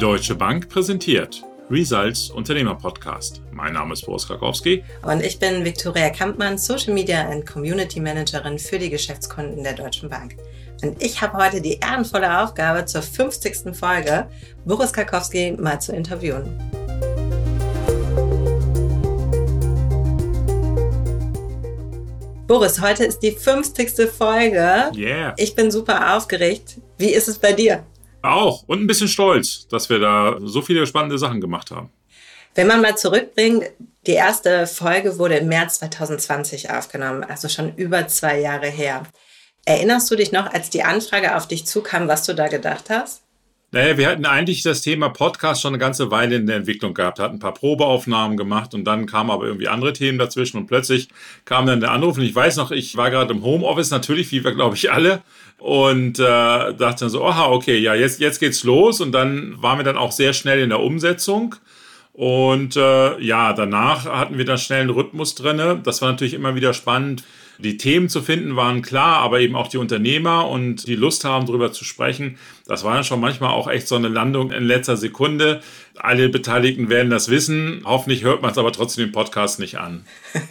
Deutsche Bank präsentiert Results Unternehmer Podcast. Mein Name ist Boris Krakowski. Und ich bin Viktoria Kampmann, Social Media and Community Managerin für die Geschäftskunden der Deutschen Bank. Und ich habe heute die ehrenvolle Aufgabe, zur 50. Folge Boris Karkowski mal zu interviewen. Boris, heute ist die 50. Folge. Yeah. Ich bin super aufgeregt. Wie ist es bei dir? Auch und ein bisschen stolz, dass wir da so viele spannende Sachen gemacht haben. Wenn man mal zurückbringt, die erste Folge wurde im März 2020 aufgenommen, also schon über zwei Jahre her. Erinnerst du dich noch, als die Anfrage auf dich zukam, was du da gedacht hast? Naja, wir hatten eigentlich das Thema Podcast schon eine ganze Weile in der Entwicklung gehabt, hatten ein paar Probeaufnahmen gemacht und dann kamen aber irgendwie andere Themen dazwischen und plötzlich kam dann der Anruf und ich weiß noch, ich war gerade im Homeoffice, natürlich, wie wir glaube ich alle und äh, dachte dann so, aha, okay, ja, jetzt, jetzt geht's los und dann waren wir dann auch sehr schnell in der Umsetzung und äh, ja, danach hatten wir dann schnell einen Rhythmus drinne. Das war natürlich immer wieder spannend. Die Themen zu finden waren klar, aber eben auch die Unternehmer und die Lust haben, darüber zu sprechen. Das war dann schon manchmal auch echt so eine Landung in letzter Sekunde. Alle Beteiligten werden das wissen. Hoffentlich hört man es aber trotzdem den Podcast nicht an.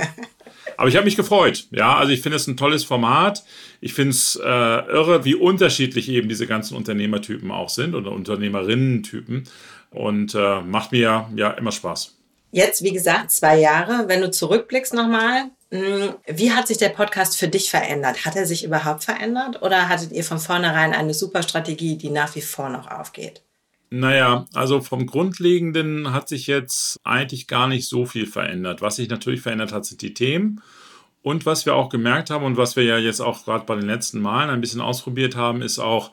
Aber ich habe mich gefreut. Ja, also ich finde es ein tolles Format. Ich finde es äh, irre, wie unterschiedlich eben diese ganzen Unternehmertypen auch sind oder Unternehmerinnen-Typen und äh, macht mir ja immer Spaß. Jetzt, wie gesagt, zwei Jahre. Wenn du zurückblickst nochmal, hm, wie hat sich der Podcast für dich verändert? Hat er sich überhaupt verändert oder hattet ihr von vornherein eine super Strategie, die nach wie vor noch aufgeht? Naja, also vom Grundlegenden hat sich jetzt eigentlich gar nicht so viel verändert. Was sich natürlich verändert hat, sind die Themen. Und was wir auch gemerkt haben und was wir ja jetzt auch gerade bei den letzten Malen ein bisschen ausprobiert haben, ist auch,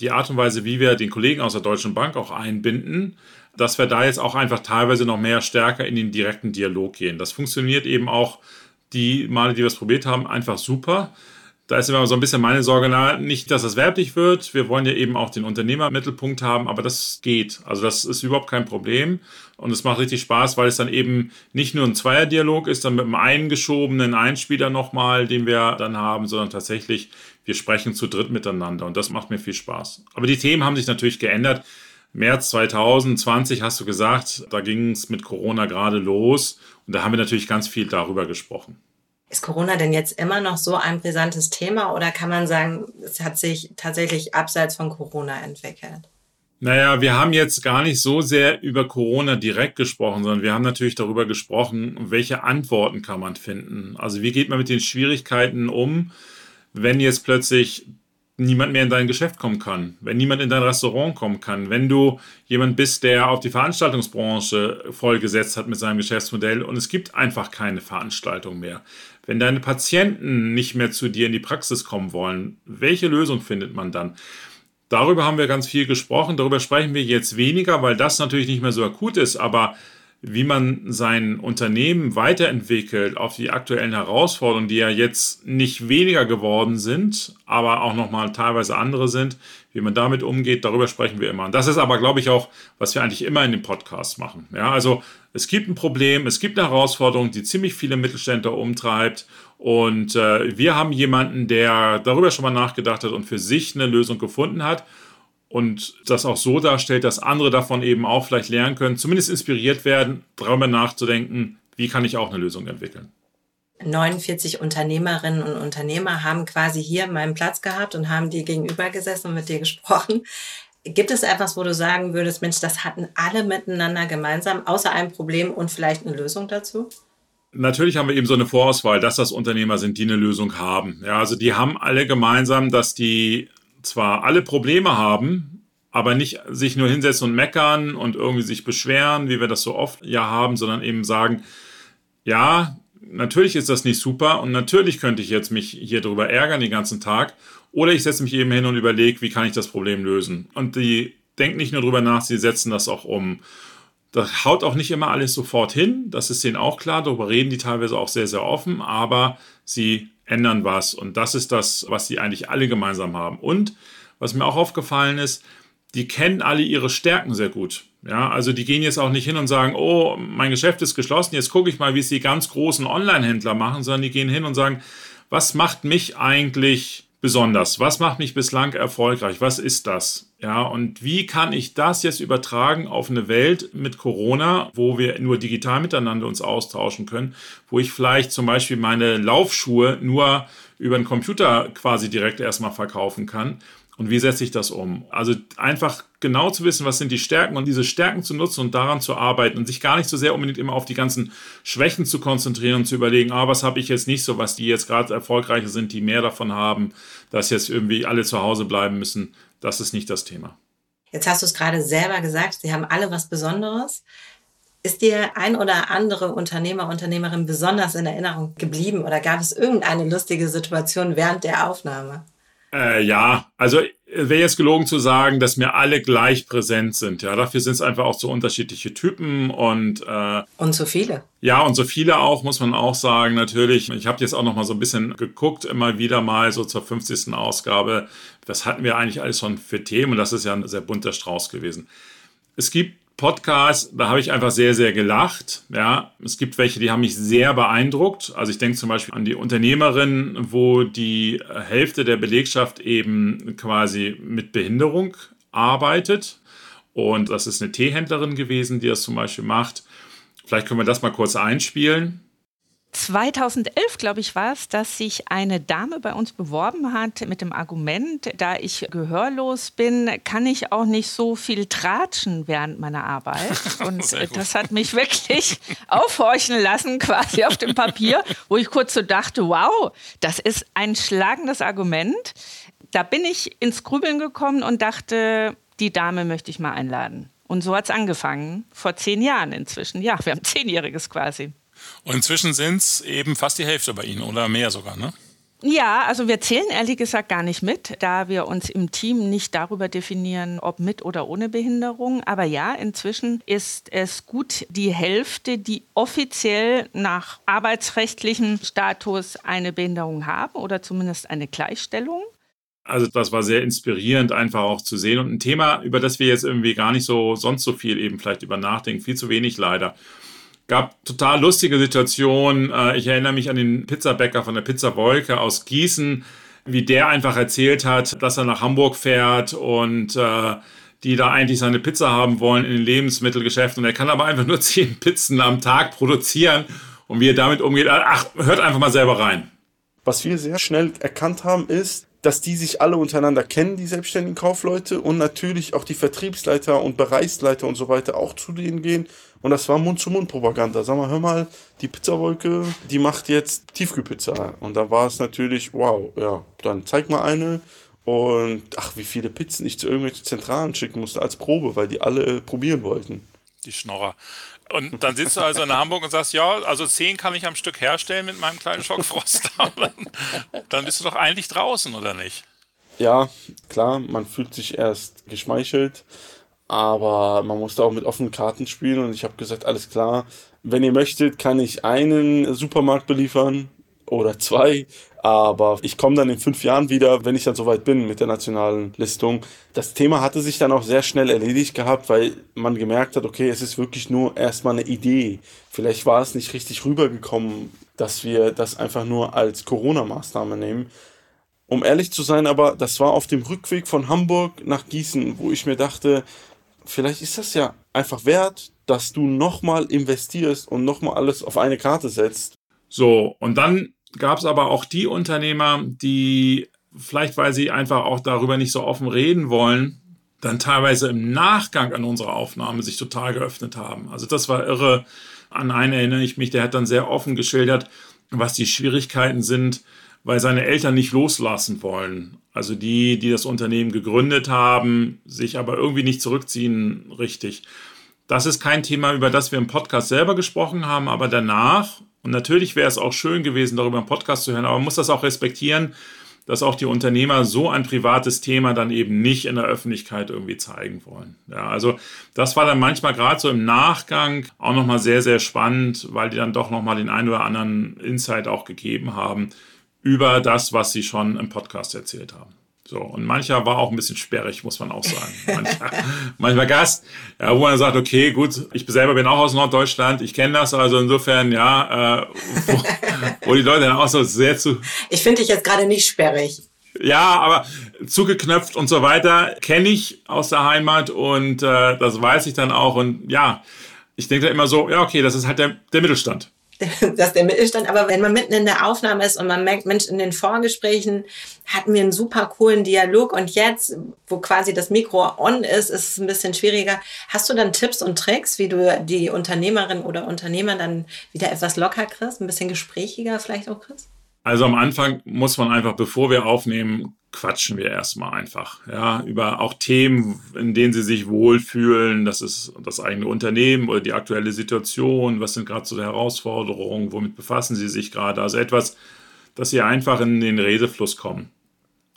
die Art und Weise, wie wir den Kollegen aus der Deutschen Bank auch einbinden, dass wir da jetzt auch einfach teilweise noch mehr stärker in den direkten Dialog gehen. Das funktioniert eben auch die Male, die wir es probiert haben, einfach super. Da ist immer so ein bisschen meine Sorge, na, nicht, dass es werblich wird. Wir wollen ja eben auch den Unternehmermittelpunkt haben, aber das geht. Also das ist überhaupt kein Problem. Und es macht richtig Spaß, weil es dann eben nicht nur ein Zweierdialog ist, dann mit einem eingeschobenen Einspieler nochmal, den wir dann haben, sondern tatsächlich, wir sprechen zu dritt miteinander. Und das macht mir viel Spaß. Aber die Themen haben sich natürlich geändert. März 2020 hast du gesagt, da ging es mit Corona gerade los. Und da haben wir natürlich ganz viel darüber gesprochen. Ist Corona denn jetzt immer noch so ein brisantes Thema oder kann man sagen, es hat sich tatsächlich abseits von Corona entwickelt? Naja, wir haben jetzt gar nicht so sehr über Corona direkt gesprochen, sondern wir haben natürlich darüber gesprochen, welche Antworten kann man finden. Also wie geht man mit den Schwierigkeiten um, wenn jetzt plötzlich niemand mehr in dein Geschäft kommen kann, wenn niemand in dein Restaurant kommen kann, wenn du jemand bist, der auf die Veranstaltungsbranche vollgesetzt hat mit seinem Geschäftsmodell und es gibt einfach keine Veranstaltung mehr. Wenn deine Patienten nicht mehr zu dir in die Praxis kommen wollen, welche Lösung findet man dann? Darüber haben wir ganz viel gesprochen, darüber sprechen wir jetzt weniger, weil das natürlich nicht mehr so akut ist, aber wie man sein Unternehmen weiterentwickelt auf die aktuellen Herausforderungen, die ja jetzt nicht weniger geworden sind, aber auch nochmal teilweise andere sind, wie man damit umgeht, darüber sprechen wir immer. Und das ist aber, glaube ich, auch, was wir eigentlich immer in dem Podcast machen. Ja, also es gibt ein Problem, es gibt eine Herausforderung, die ziemlich viele Mittelständler umtreibt. Und äh, wir haben jemanden, der darüber schon mal nachgedacht hat und für sich eine Lösung gefunden hat und das auch so darstellt, dass andere davon eben auch vielleicht lernen können, zumindest inspiriert werden, darüber nachzudenken, wie kann ich auch eine Lösung entwickeln. 49 Unternehmerinnen und Unternehmer haben quasi hier meinen Platz gehabt und haben dir gegenüber gesessen und mit dir gesprochen. Gibt es etwas, wo du sagen würdest, Mensch, das hatten alle miteinander gemeinsam, außer einem Problem und vielleicht eine Lösung dazu? Natürlich haben wir eben so eine Vorauswahl, dass das Unternehmer sind, die eine Lösung haben. Ja, also die haben alle gemeinsam, dass die zwar alle Probleme haben, aber nicht sich nur hinsetzen und meckern und irgendwie sich beschweren, wie wir das so oft ja haben, sondern eben sagen, ja, natürlich ist das nicht super und natürlich könnte ich jetzt mich hier drüber ärgern den ganzen Tag oder ich setze mich eben hin und überlege, wie kann ich das Problem lösen. Und die denken nicht nur drüber nach, sie setzen das auch um. Das haut auch nicht immer alles sofort hin, das ist denen auch klar, darüber reden die teilweise auch sehr, sehr offen, aber sie ändern was. Und das ist das, was sie eigentlich alle gemeinsam haben. Und was mir auch aufgefallen ist, die kennen alle ihre Stärken sehr gut. Ja, also die gehen jetzt auch nicht hin und sagen, oh, mein Geschäft ist geschlossen, jetzt gucke ich mal, wie es die ganz großen Online-Händler machen, sondern die gehen hin und sagen, was macht mich eigentlich besonders? Was macht mich bislang erfolgreich? Was ist das? Ja, und wie kann ich das jetzt übertragen auf eine Welt mit Corona, wo wir nur digital miteinander uns austauschen können, wo ich vielleicht zum Beispiel meine Laufschuhe nur über den Computer quasi direkt erstmal verkaufen kann? Und wie setze ich das um? Also einfach genau zu wissen, was sind die Stärken und diese Stärken zu nutzen und daran zu arbeiten und sich gar nicht so sehr unbedingt immer auf die ganzen Schwächen zu konzentrieren und zu überlegen, ah, was habe ich jetzt nicht so, was die jetzt gerade erfolgreicher sind, die mehr davon haben, dass jetzt irgendwie alle zu Hause bleiben müssen. Das ist nicht das Thema. Jetzt hast du es gerade selber gesagt, sie haben alle was Besonderes. Ist dir ein oder andere Unternehmer, Unternehmerin besonders in Erinnerung geblieben oder gab es irgendeine lustige Situation während der Aufnahme? Äh, ja, also wäre jetzt gelogen zu sagen, dass mir alle gleich präsent sind. Ja, dafür sind es einfach auch so unterschiedliche Typen und äh, und so viele. Ja, und so viele auch muss man auch sagen. Natürlich, ich habe jetzt auch noch mal so ein bisschen geguckt, immer wieder mal so zur 50. Ausgabe. Was hatten wir eigentlich alles schon für Themen? Und das ist ja ein sehr bunter Strauß gewesen. Es gibt Podcast, da habe ich einfach sehr, sehr gelacht. Ja, es gibt welche, die haben mich sehr beeindruckt. Also ich denke zum Beispiel an die Unternehmerin, wo die Hälfte der Belegschaft eben quasi mit Behinderung arbeitet. Und das ist eine Teehändlerin gewesen, die das zum Beispiel macht. Vielleicht können wir das mal kurz einspielen. 2011, glaube ich, war es, dass sich eine Dame bei uns beworben hat mit dem Argument, da ich gehörlos bin, kann ich auch nicht so viel tratschen während meiner Arbeit. Und das hat mich wirklich aufhorchen lassen, quasi auf dem Papier, wo ich kurz so dachte, wow, das ist ein schlagendes Argument. Da bin ich ins Grübeln gekommen und dachte, die Dame möchte ich mal einladen. Und so hat es angefangen, vor zehn Jahren inzwischen. Ja, wir haben zehnjähriges quasi. Und inzwischen sind es eben fast die Hälfte bei Ihnen oder mehr sogar, ne? Ja, also wir zählen ehrlich gesagt gar nicht mit, da wir uns im Team nicht darüber definieren, ob mit oder ohne Behinderung. Aber ja, inzwischen ist es gut die Hälfte, die offiziell nach arbeitsrechtlichem Status eine Behinderung haben oder zumindest eine Gleichstellung. Also das war sehr inspirierend, einfach auch zu sehen. Und ein Thema, über das wir jetzt irgendwie gar nicht so sonst so viel eben vielleicht über nachdenken, viel zu wenig leider gab total lustige Situationen. Äh, ich erinnere mich an den Pizzabäcker von der Pizza Wolke aus Gießen, wie der einfach erzählt hat, dass er nach Hamburg fährt und äh, die da eigentlich seine Pizza haben wollen in den Lebensmittelgeschäften. Und er kann aber einfach nur zehn Pizzen am Tag produzieren. Und wie er damit umgeht, ach, hört einfach mal selber rein. Was wir sehr schnell erkannt haben, ist, dass die sich alle untereinander kennen, die selbstständigen Kaufleute und natürlich auch die Vertriebsleiter und Bereichsleiter und so weiter auch zu denen gehen. Und das war Mund-zu-Mund-Propaganda. Sag mal, hör mal, die Pizzawolke, die macht jetzt Tiefkühlpizza. Und da war es natürlich, wow, ja, dann zeig mal eine. Und ach, wie viele Pizzen ich zu irgendwelchen Zentralen schicken musste als Probe, weil die alle probieren wollten. Die Schnorrer. Und dann sitzt du also in Hamburg und sagst, ja, also zehn kann ich am Stück herstellen mit meinem kleinen Schockfrost. dann bist du doch eigentlich draußen, oder nicht? Ja, klar, man fühlt sich erst geschmeichelt, aber man musste auch mit offenen Karten spielen und ich habe gesagt, alles klar, wenn ihr möchtet, kann ich einen Supermarkt beliefern oder zwei, aber ich komme dann in fünf Jahren wieder, wenn ich dann soweit bin mit der nationalen Listung. Das Thema hatte sich dann auch sehr schnell erledigt gehabt, weil man gemerkt hat, okay, es ist wirklich nur erstmal eine Idee. Vielleicht war es nicht richtig rübergekommen, dass wir das einfach nur als Corona-Maßnahme nehmen. Um ehrlich zu sein, aber das war auf dem Rückweg von Hamburg nach Gießen, wo ich mir dachte, vielleicht ist das ja einfach wert, dass du nochmal investierst und nochmal alles auf eine Karte setzt. So, und dann gab es aber auch die Unternehmer, die vielleicht, weil sie einfach auch darüber nicht so offen reden wollen, dann teilweise im Nachgang an unsere Aufnahme sich total geöffnet haben. Also das war irre. An einen erinnere ich mich, der hat dann sehr offen geschildert, was die Schwierigkeiten sind, weil seine Eltern nicht loslassen wollen. Also die, die das Unternehmen gegründet haben, sich aber irgendwie nicht zurückziehen richtig. Das ist kein Thema, über das wir im Podcast selber gesprochen haben, aber danach und natürlich wäre es auch schön gewesen, darüber einen Podcast zu hören, aber man muss das auch respektieren, dass auch die Unternehmer so ein privates Thema dann eben nicht in der Öffentlichkeit irgendwie zeigen wollen. Ja, also das war dann manchmal gerade so im Nachgang auch nochmal sehr, sehr spannend, weil die dann doch nochmal den einen oder anderen Insight auch gegeben haben über das, was sie schon im Podcast erzählt haben. So, und mancher war auch ein bisschen sperrig, muss man auch sagen. Mancher, manchmal Gast, ja, wo man sagt, okay, gut, ich selber bin auch aus Norddeutschland, ich kenne das, also insofern, ja, äh, wo, wo, die Leute dann auch so sehr zu. Ich finde dich jetzt gerade nicht sperrig. Ja, aber zugeknöpft und so weiter kenne ich aus der Heimat und äh, das weiß ich dann auch. Und ja, ich denke da immer so, ja, okay, das ist halt der, der Mittelstand. Das ist der Mittelstand. Aber wenn man mitten in der Aufnahme ist und man merkt, Mensch, in den Vorgesprächen hatten wir einen super coolen Dialog und jetzt, wo quasi das Mikro on ist, ist es ein bisschen schwieriger. Hast du dann Tipps und Tricks, wie du die Unternehmerin oder Unternehmer dann wieder etwas locker kriegst, ein bisschen gesprächiger vielleicht auch kriegst? Also am Anfang muss man einfach, bevor wir aufnehmen, quatschen wir erstmal einfach. Ja, über auch Themen, in denen sie sich wohlfühlen. Das ist das eigene Unternehmen oder die aktuelle Situation. Was sind gerade so die Herausforderungen? Womit befassen sie sich gerade? Also etwas, dass sie einfach in den Redefluss kommen.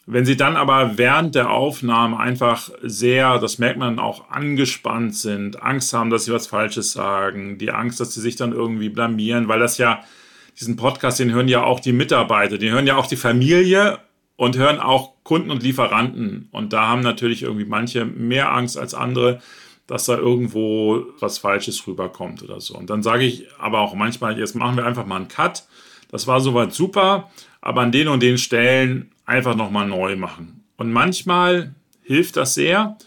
Wenn sie dann aber während der Aufnahme einfach sehr, das merkt man auch, angespannt sind, Angst haben, dass sie was Falsches sagen, die Angst, dass sie sich dann irgendwie blamieren, weil das ja diesen Podcast, den hören ja auch die Mitarbeiter, den hören ja auch die Familie und hören auch Kunden und Lieferanten. Und da haben natürlich irgendwie manche mehr Angst als andere, dass da irgendwo was Falsches rüberkommt oder so. Und dann sage ich aber auch manchmal, jetzt machen wir einfach mal einen Cut. Das war soweit super, aber an den und den Stellen einfach nochmal neu machen. Und manchmal hilft das sehr,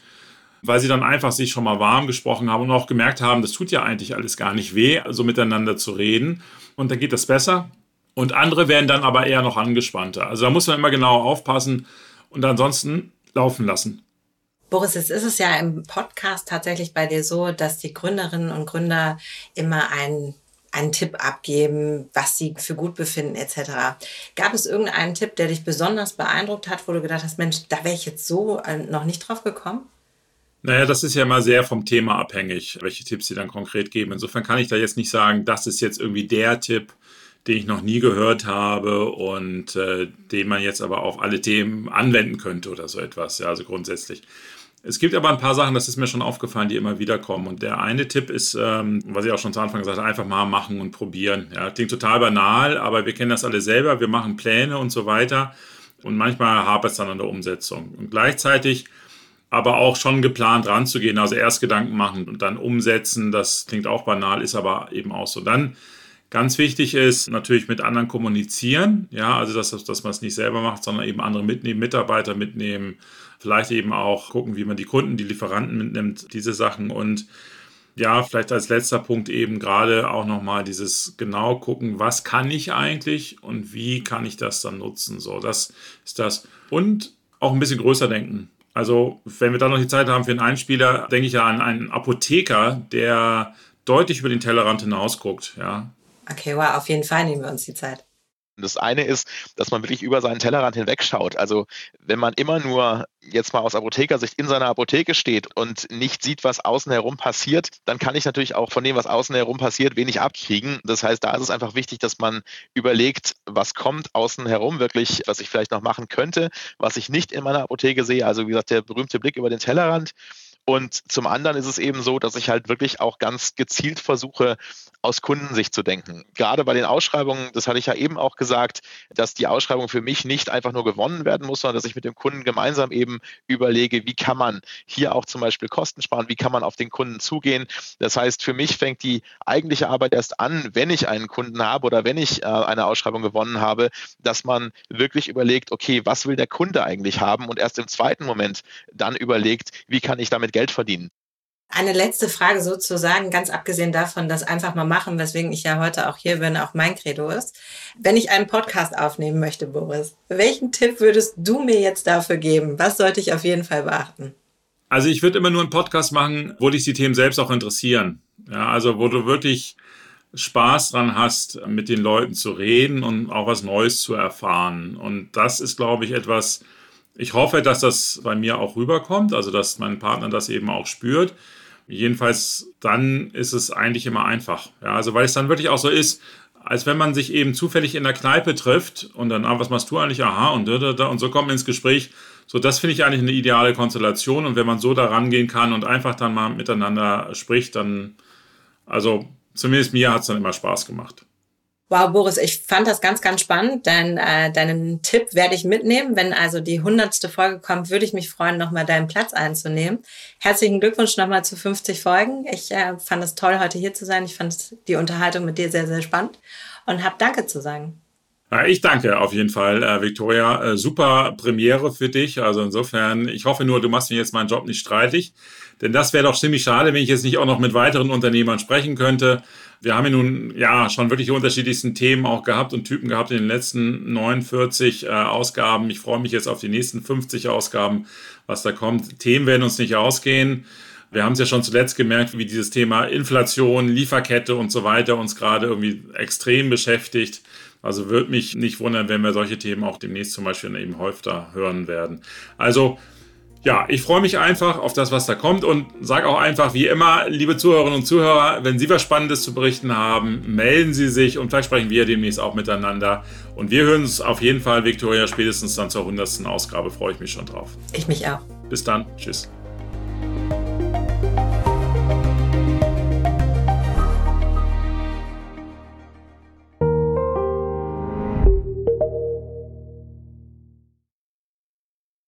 weil sie dann einfach sich schon mal warm gesprochen haben und auch gemerkt haben, das tut ja eigentlich alles gar nicht weh, so miteinander zu reden und dann geht das besser. Und andere werden dann aber eher noch angespannter. Also da muss man immer genau aufpassen und ansonsten laufen lassen. Boris, jetzt ist es ja im Podcast tatsächlich bei dir so, dass die Gründerinnen und Gründer immer einen, einen Tipp abgeben, was sie für gut befinden etc. Gab es irgendeinen Tipp, der dich besonders beeindruckt hat, wo du gedacht hast, Mensch, da wäre ich jetzt so äh, noch nicht drauf gekommen? Naja, das ist ja mal sehr vom Thema abhängig, welche Tipps sie dann konkret geben. Insofern kann ich da jetzt nicht sagen, das ist jetzt irgendwie der Tipp, den ich noch nie gehört habe und äh, den man jetzt aber auf alle Themen anwenden könnte oder so etwas. Ja, also grundsätzlich. Es gibt aber ein paar Sachen, das ist mir schon aufgefallen, die immer wieder kommen. Und der eine Tipp ist, ähm, was ich auch schon zu Anfang gesagt habe, einfach mal machen und probieren. Ja, klingt total banal, aber wir kennen das alle selber. Wir machen Pläne und so weiter. Und manchmal hapert es dann an der Umsetzung. Und gleichzeitig aber auch schon geplant ranzugehen. Also erst Gedanken machen und dann umsetzen. Das klingt auch banal, ist aber eben auch so. Dann ganz wichtig ist natürlich mit anderen kommunizieren. Ja, also dass, dass man es nicht selber macht, sondern eben andere mitnehmen, Mitarbeiter mitnehmen. Vielleicht eben auch gucken, wie man die Kunden, die Lieferanten mitnimmt, diese Sachen und ja, vielleicht als letzter Punkt eben gerade auch nochmal dieses genau gucken, was kann ich eigentlich und wie kann ich das dann nutzen. So, das ist das. Und auch ein bisschen größer denken. Also, wenn wir dann noch die Zeit haben für einen Einspieler, denke ich ja an einen Apotheker, der deutlich über den Tellerrand hinaus guckt. Ja. Okay, wow, auf jeden Fall nehmen wir uns die Zeit. Das eine ist, dass man wirklich über seinen Tellerrand hinwegschaut. Also wenn man immer nur jetzt mal aus Apothekersicht in seiner Apotheke steht und nicht sieht, was außen herum passiert, dann kann ich natürlich auch von dem, was außen herum passiert, wenig abkriegen. Das heißt, da ist es einfach wichtig, dass man überlegt, was kommt außen herum wirklich, was ich vielleicht noch machen könnte, was ich nicht in meiner Apotheke sehe. Also wie gesagt, der berühmte Blick über den Tellerrand. Und zum anderen ist es eben so, dass ich halt wirklich auch ganz gezielt versuche, aus Kundensicht zu denken. Gerade bei den Ausschreibungen, das hatte ich ja eben auch gesagt, dass die Ausschreibung für mich nicht einfach nur gewonnen werden muss, sondern dass ich mit dem Kunden gemeinsam eben überlege, wie kann man hier auch zum Beispiel Kosten sparen, wie kann man auf den Kunden zugehen. Das heißt, für mich fängt die eigentliche Arbeit erst an, wenn ich einen Kunden habe oder wenn ich äh, eine Ausschreibung gewonnen habe, dass man wirklich überlegt, okay, was will der Kunde eigentlich haben und erst im zweiten Moment dann überlegt, wie kann ich damit Geld verdienen. Eine letzte Frage sozusagen, ganz abgesehen davon, das einfach mal machen, weswegen ich ja heute auch hier bin, auch mein Credo ist. Wenn ich einen Podcast aufnehmen möchte, Boris, welchen Tipp würdest du mir jetzt dafür geben? Was sollte ich auf jeden Fall beachten? Also ich würde immer nur einen Podcast machen, wo dich die Themen selbst auch interessieren. Ja, also wo du wirklich Spaß dran hast, mit den Leuten zu reden und auch was Neues zu erfahren. Und das ist, glaube ich, etwas, ich hoffe, dass das bei mir auch rüberkommt, also dass mein Partner das eben auch spürt. Jedenfalls dann ist es eigentlich immer einfach. Ja, also weil es dann wirklich auch so ist, als wenn man sich eben zufällig in der Kneipe trifft und dann, ah, was machst du eigentlich? Aha, und da, da, da, und so kommt man ins Gespräch. So, das finde ich eigentlich eine ideale Konstellation. Und wenn man so da rangehen kann und einfach dann mal miteinander spricht, dann, also zumindest mir hat es dann immer Spaß gemacht. Wow, Boris, ich fand das ganz, ganz spannend. Dein, äh, deinen Tipp werde ich mitnehmen. Wenn also die hundertste Folge kommt, würde ich mich freuen, nochmal deinen Platz einzunehmen. Herzlichen Glückwunsch nochmal zu 50 Folgen. Ich äh, fand es toll, heute hier zu sein. Ich fand die Unterhaltung mit dir sehr, sehr spannend und habe Danke zu sagen. Ja, ich danke auf jeden Fall, äh, Victoria. Äh, super Premiere für dich. Also insofern, ich hoffe nur, du machst mir jetzt meinen Job nicht streitig. Denn das wäre doch ziemlich schade, wenn ich jetzt nicht auch noch mit weiteren Unternehmern sprechen könnte. Wir haben ja nun ja schon wirklich die unterschiedlichsten Themen auch gehabt und Typen gehabt in den letzten 49 äh, Ausgaben. Ich freue mich jetzt auf die nächsten 50 Ausgaben, was da kommt. Themen werden uns nicht ausgehen. Wir haben es ja schon zuletzt gemerkt, wie dieses Thema Inflation, Lieferkette und so weiter uns gerade irgendwie extrem beschäftigt. Also würde mich nicht wundern, wenn wir solche Themen auch demnächst zum Beispiel eben häufiger hören werden. Also ja, ich freue mich einfach auf das, was da kommt und sage auch einfach, wie immer, liebe Zuhörerinnen und Zuhörer, wenn Sie was Spannendes zu berichten haben, melden Sie sich und vielleicht sprechen wir demnächst auch miteinander. Und wir hören uns auf jeden Fall, Viktoria, spätestens dann zur 100. Ausgabe, freue ich mich schon drauf. Ich mich auch. Bis dann. Tschüss.